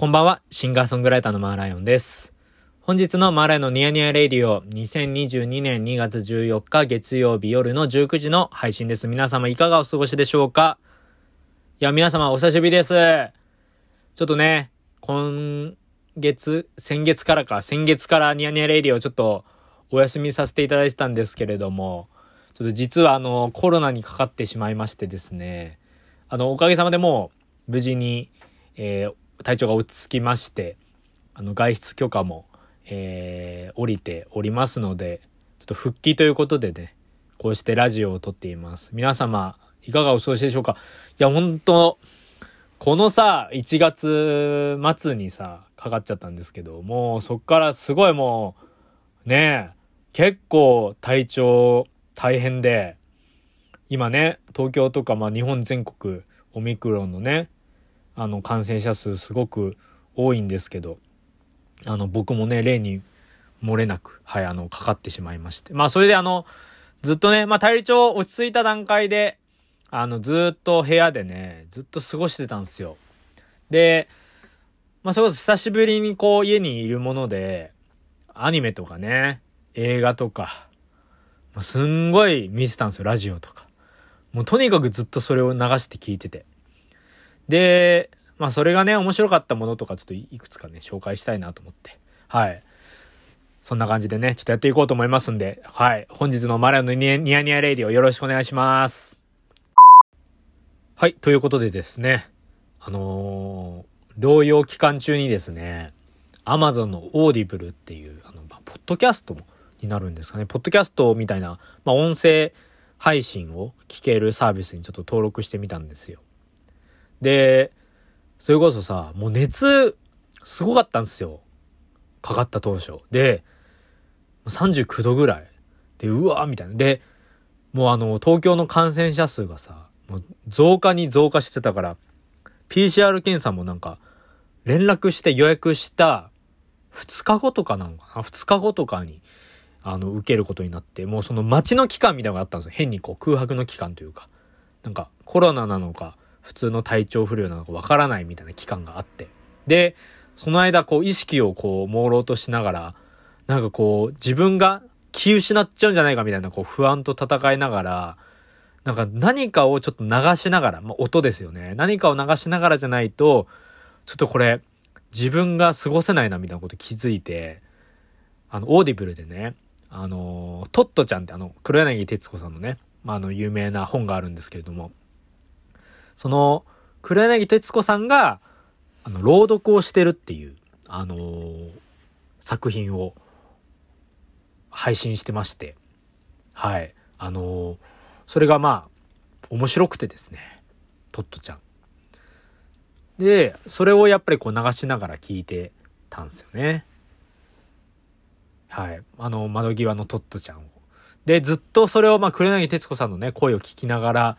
こんばんは、シンガーソングライターのマーライオンです。本日のマーライオンのニヤニヤレディオ2022年2月14日月曜日夜の19時の配信です。皆様いかがお過ごしでしょうか？いや、皆様お久しぶりです。ちょっとね、今月、先月からか、先月からニヤニヤレディオちょっとお休みさせていただいてたんですけれども、ちょっと実はあの、コロナにかかってしまいましてですね、あの、おかげさまでもう無事に、えー、体調が落ち着きまして、あの、外出許可も、えー、降りておりますので、ちょっと復帰ということでね、こうしてラジオを撮っています。皆様、いかがお過ごしでしょうか？いや、本当このさ、1月末にさ、かかっちゃったんですけど、もうそっからすごいもう、ねえ、結構体調大変で、今ね、東京とかまあ日本全国オミクロンのね、あの感染者数すごく多いんですけどあの僕もね例に漏れなくはいあのかかってしまいまして。まあそれであのずっとねまあ体調落ち着いた段階であのずっと部屋でねずっと過ごしてたんですよ。でまあそれこそ久しぶりにこう家にいるものでアニメとかね映画とかすんごい見てたんですよラジオとか。もうとにかくずっとそれを流して聞いてて。で、まあそれがね、面白かったものとかちょっといくつかね、紹介したいなと思って。はい。そんな感じでね、ちょっとやっていこうと思いますんで、はい。本日のマリアのニヤニヤレイディオよろしくお願いします。はい。ということでですね、あのー、療養期間中にですね、アマゾンのオーディブルっていう、あの、まあ、ポッドキャストになるんですかね。ポッドキャストみたいな、まあ、音声配信を聞けるサービスにちょっと登録してみたんですよ。で、それこそさ、もう熱、すごかったんですよ。かかった当初。で、39度ぐらい。で、うわーみたいな。で、もうあの、東京の感染者数がさ、もう増加に増加してたから、PCR 検査もなんか、連絡して予約した2日後とかなのかな ?2 日後とかに、あの、受けることになって、もうその待ちの期間みたいなのがあったんですよ。変にこう空白の期間というか。なんか、コロナなのか、普通の体調不良なのかわからないみたいな期間があって。で、その間、こう、意識をこう、朦朧としながら、なんかこう、自分が気失っちゃうんじゃないかみたいな、こう、不安と戦いながら、なんか何かをちょっと流しながら、まあ、音ですよね。何かを流しながらじゃないと、ちょっとこれ、自分が過ごせないなみたいなこと気づいて、あの、オーディブルでね、あの、トットちゃんってあの、黒柳徹子さんのね、まあ、あの、有名な本があるんですけれども、その、黒柳徹子さんが、あの、朗読をしてるっていう、あのー、作品を配信してまして、はい。あのー、それがまあ、面白くてですね、トットちゃん。で、それをやっぱりこう流しながら聞いてたんですよね。はい。あの、窓際のトットちゃんを。で、ずっとそれを、まあ、黒柳徹子さんのね、声を聞きながら、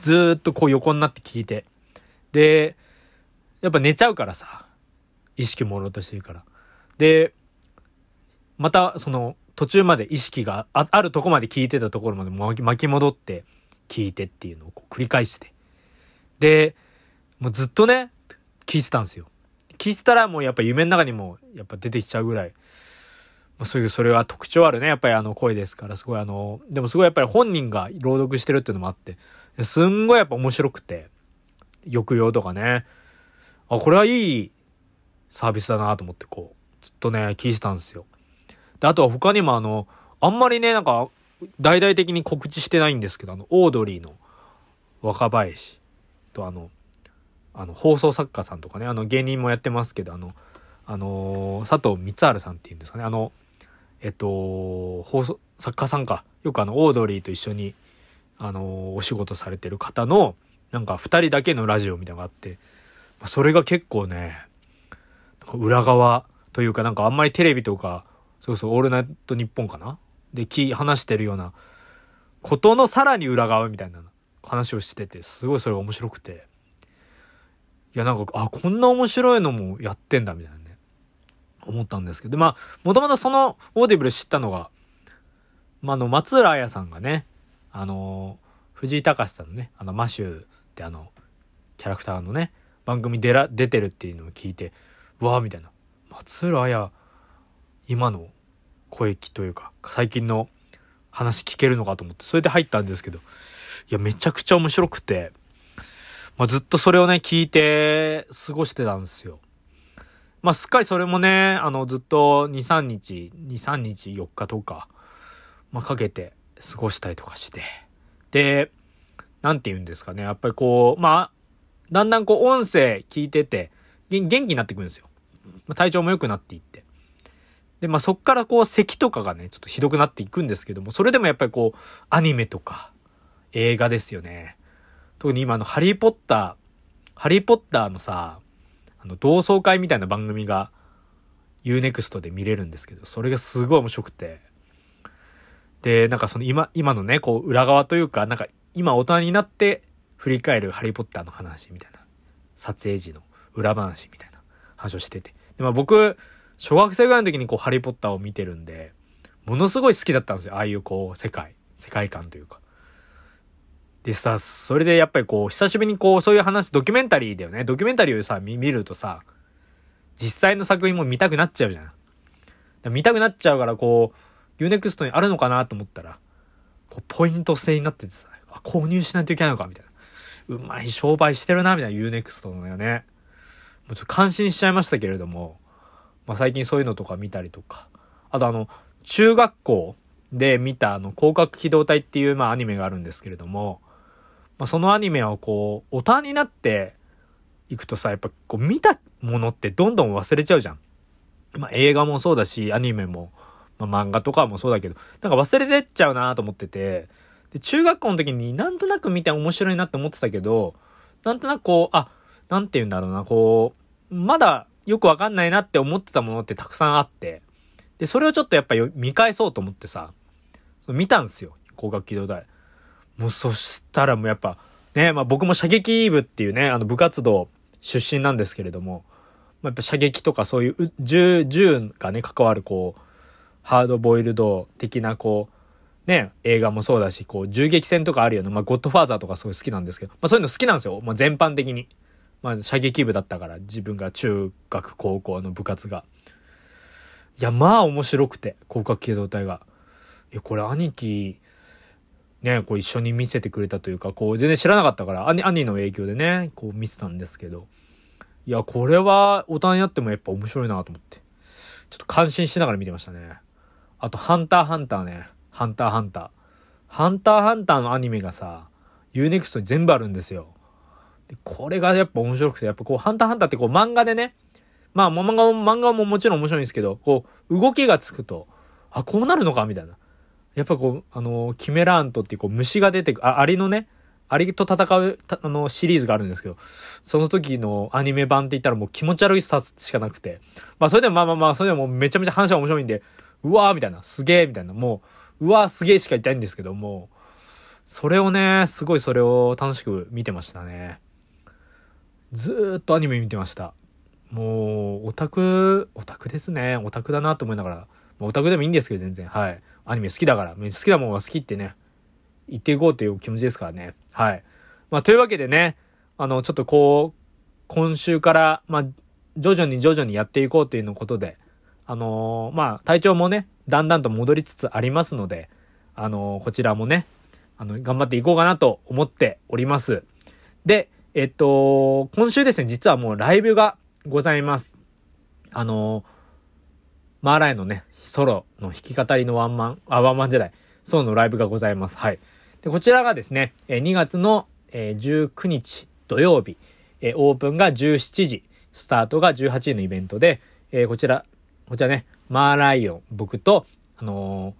ずっとこう横になって聞いて。で、やっぱ寝ちゃうからさ、意識朦朧としてるから。で、またその途中まで意識がああるとこまで聞いてたところまで巻き戻って聞いてっていうのをこう繰り返して。で、もうずっとね、聞いてたんですよ。聞いてたらもうやっぱ夢の中にもやっぱ出てきちゃうぐらい、ま、そういうそれは特徴あるね、やっぱりあの声ですから、すごいあの、でもすごいやっぱり本人が朗読してるっていうのもあって、すんごいやっぱ面白くて、抑揚とかね。あ、これはいいサービスだなと思ってこう、ずっとね、聞いてたんですよ。で、あとは他にもあの、あんまりね、なんか、大々的に告知してないんですけど、あの、オードリーの若林とあの、あの、放送作家さんとかね、あの、芸人もやってますけど、あの、あのー、佐藤光晴さんっていうんですかね、あの、えっと、放送、作家さんか。よくあの、オードリーと一緒にあのお仕事されてる方の、なんか二人だけのラジオみたいなのがあって、それが結構ね、裏側というかなんかあんまりテレビとか、そうそう、オールナイトニッポンかな？で、き話してるようなことのさらに裏側みたいな話をしてて、すごいそれが面白くて。いや、なんか、あ、こんな面白いのもやってんだ、みたいなね、思ったんですけど、まあ、もともとそのオーディブル知ったのが、まあ、の、松浦彩さんがね、あの藤井隆さんのねあのマシューってあのキャラクターのね番組出ら出てるっていうのを聞いてうわーみたいな。松浦綾、今の声というか、最近の話聞けるのかと思って、それで入ったんですけど、いや、めちゃくちゃ面白くて、まあ、ずっとそれをね、聞いて過ごしてたんですよ。まあ、すっかりそれもね、あの、ずっと2、3日、2、3日、4日とか、まあ、かけて過ごしたりとかして。で、なんて言うんですかね。やっぱりこう、まあ、だんだんこう、音声聞いてて、元気になってくるんですよ。まあ、体調も良くなっていって。で、まあ、そっからこう、咳とかがね、ちょっとひどくなっていくんですけども、それでもやっぱりこう、アニメとか、映画ですよね。特に今のハリーポッター、ハリーポッターのさ、あの、同窓会みたいな番組が Unext で見れるんですけど、それがすごい面白くて。で、なんかその今、今のね、こう、裏側というか、なんか今大人になって振り返るハリーポッターの話みたいな。撮影時の裏話みたいな話をしてて。で、まあ僕、小学生ぐらいの時にこう、ハリーポッターを見てるんで、ものすごい好きだったんですよ。ああいうこう、世界、世界観というか。でさ、それでやっぱりこう、久しぶりにこう、そういう話、ドキュメンタリーだよね。ドキュメンタリーをさ、見るとさ、実際の作品も見たくなっちゃうじゃん。見たくなっちゃうからこう、Unext にあるのかなと思ったら、こう、ポイント制になっててさ、購入しないといけないのかみたいな。うまい商売してるな、みたいな Unext のよね。もうちょっと感心しちゃいましたけれども、まあ最近そういうのとか見たりとか。あとあの、中学校で見たあの、広角機動隊っていうまあアニメがあるんですけれども、まあ、そのアニメをこう、大人になっていくとさ、やっぱこう見たものってどんどん忘れちゃうじゃん。まあ、映画もそうだし、アニメも、まあ、漫画とかもそうだけど、なんか忘れてっちゃうなと思ってて、で、中学校の時になんとなく見て面白いなって思ってたけど、なんとなくこう、あ、なんて言うんだろうな、こう、まだよくわかんないなって思ってたものってたくさんあって、で、それをちょっとやっぱ見返そうと思ってさ、見たんですよ、高学機動隊。もうそしたらもうやっぱ、ね、まあ僕も射撃部っていうね、あの部活動出身なんですけれども、まあ、やっぱ射撃とかそういう銃、銃がね、関わるこう、ハードボイルド的なこう、ね、映画もそうだし、こう、銃撃戦とかあるような、まあ、ゴッドファーザーとかすごい好きなんですけど、まあ、そういうの好きなんですよ。まあ、全般的に。まあ、射撃部だったから、自分が中学、高校の部活が。いや、まあ面白くて、広角機動隊が。いや、これ兄貴、ね、こう一緒に見せてくれたというか、こう全然知らなかったから、兄、兄の影響でね、こう見てたんですけど、いや、これは大人になってもやっぱ面白いなと思って、ちょっと感心しながら見てましたね。あと、ハンターハンターね。ハンターハンター。ハンターハンターのアニメがさ、Unext に全部あるんですよ。でこれがやっぱ面白くて、やっぱこう、ハンターハンターってこう漫画でね、まあ漫画も、漫画ももちろん面白いんですけど、こう、動きがつくと、あ、こうなるのかみたいな。やっぱこう、あの、キメラーントってこう虫が出てく、あ、アリのね、アリと戦う、あの、シリーズがあるんですけど、その時のアニメ版って言ったらもう気持ち悪いさしかなくて、まあそれでもまあまあまあ、それでもめちゃめちゃ話が面白いんで、うわーみたいな、すげーみたいな、もう、うわーすげーしか言ってないんですけども、それをね、すごいそれを楽しく見てましたね。ずーっとアニメ見てました。もう、オタク、オタクですね。オタクだなと思いながら、オタクでもいいんですけど、全然。はい。アニメ好きだから、好きなものが好きってね、言っていこうという気持ちですからね。はい。まあ、というわけでね、あの、ちょっとこう、今週から、まあ、徐々に徐々にやっていこうというのことで、あのー、まあ、体調もね、だんだんと戻りつつありますので、あのー、こちらもね、あの、頑張っていこうかなと思っております。で、えっと、今週ですね、実はもうライブがございます。あのー、マーライのね、ソロの弾き語りのワンマン、あ、ワンマンじゃない、ソロのライブがございます。はい。で、こちらがですね、2月の19日土曜日、オープンが17時、スタートが18時のイベントで、こちら、こちらね、マーライオン、僕と、あの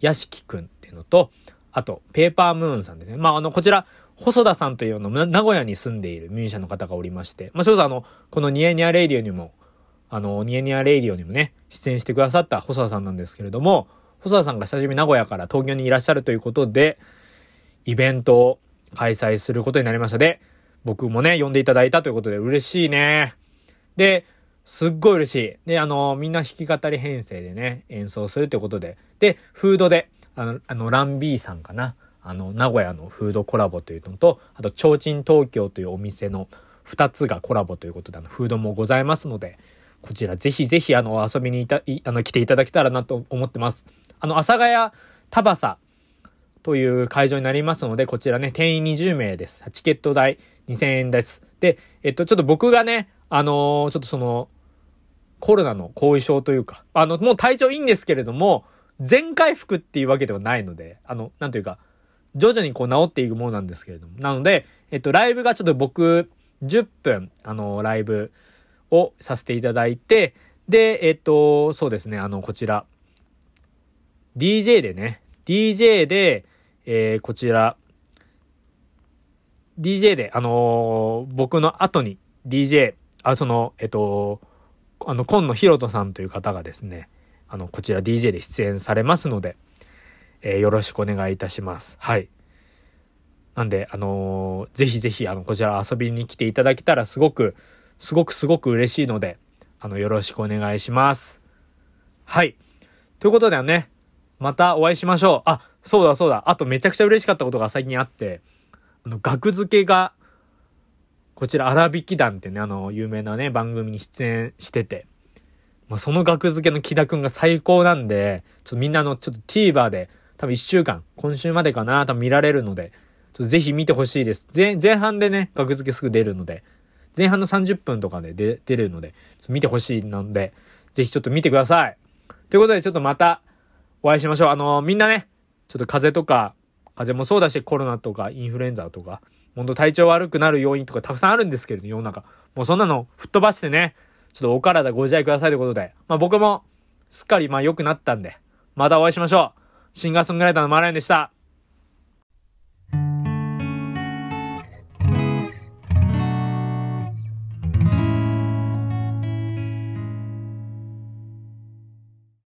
ー、屋敷くんっていうのと、あと、ペーパームーンさんですね。まあ、あの、こちら、細田さんというの名古屋に住んでいるミュージシャンの方がおりまして、まあ、それこそあの、このニヤニヤレイディオにも、あの、ニヤニヤレイディオにもね、出演してくださった細田さんなんですけれども、細田さんが久しぶり名古屋から東京にいらっしゃるということで、イベントを開催することになりましたで、僕もね、呼んでいただいたということで嬉しいね。で、すっごい嬉しい。で、あの、みんな弾き語り編成でね、演奏するということで。で、フードで、あの、あの、ランビーさんかな。あの、名古屋のフードコラボというのと、あと、提灯東京というお店の2つがコラボということで、あの、フードもございますので、こちらぜひぜひあの遊びにいたいあの来ていただけたらなと思ってます。あの、阿佐ヶ谷タバサという会場になりますので、こちらね、定員20名です。チケット代2000円です。で、えっと、ちょっと僕がね、あのー、ちょっとその、コロナの後遺症というか、あの、もう体調いいんですけれども、全回復っていうわけではないので、あの、なんというか、徐々にこう治っていくものなんですけれども。なので、えっと、ライブがちょっと僕、10分、あの、ライブをさせていただいて、で、えっと、そうですね、あの、こちら、DJ でね、DJ で、えー、こちら、DJ で、あのー、僕の後に DJ、あ、その、えっと、あの、今野ひろとさんという方がですね、あの、こちら DJ で出演されますので、えー、よろしくお願いいたします。はい。なんで、あのー、ぜひぜひ、あの、こちら遊びに来ていただけたらすごく、すごくすごく嬉しいので、あの、よろしくお願いします。はい。ということでね、またお会いしましょう。あ、そうだそうだ。あとめちゃくちゃ嬉しかったことが最近あって、あの、額付けが、こちら、荒引き団ってね、あの、有名なね、番組に出演してて、まあ、その額付けの木田くんが最高なんで、ちょっとみんなの、ちょっと TVer で、多分1週間、今週までかな、多分見られるので、ちょっとぜひ見てほしいです。前、前半でね、額付けすぐ出るので、前半の30分とかで出出るので、見てほしいので、ぜひちょっと見てください。ということで、ちょっとまたお会いしましょう。あのー、みんなね、ちょっと風邪とか、風邪もそうだし、コロナとか、インフルエンザとか、ほんと体調悪くなる要因とかたくさんあるんですけれど、世の中。もうそんなの吹っ飛ばしてね、ちょっとお体ご自愛くださいということで、まあ僕もすっかりまあ良くなったんで、またお会いしましょう。シンガーソングライターのマーラインでした。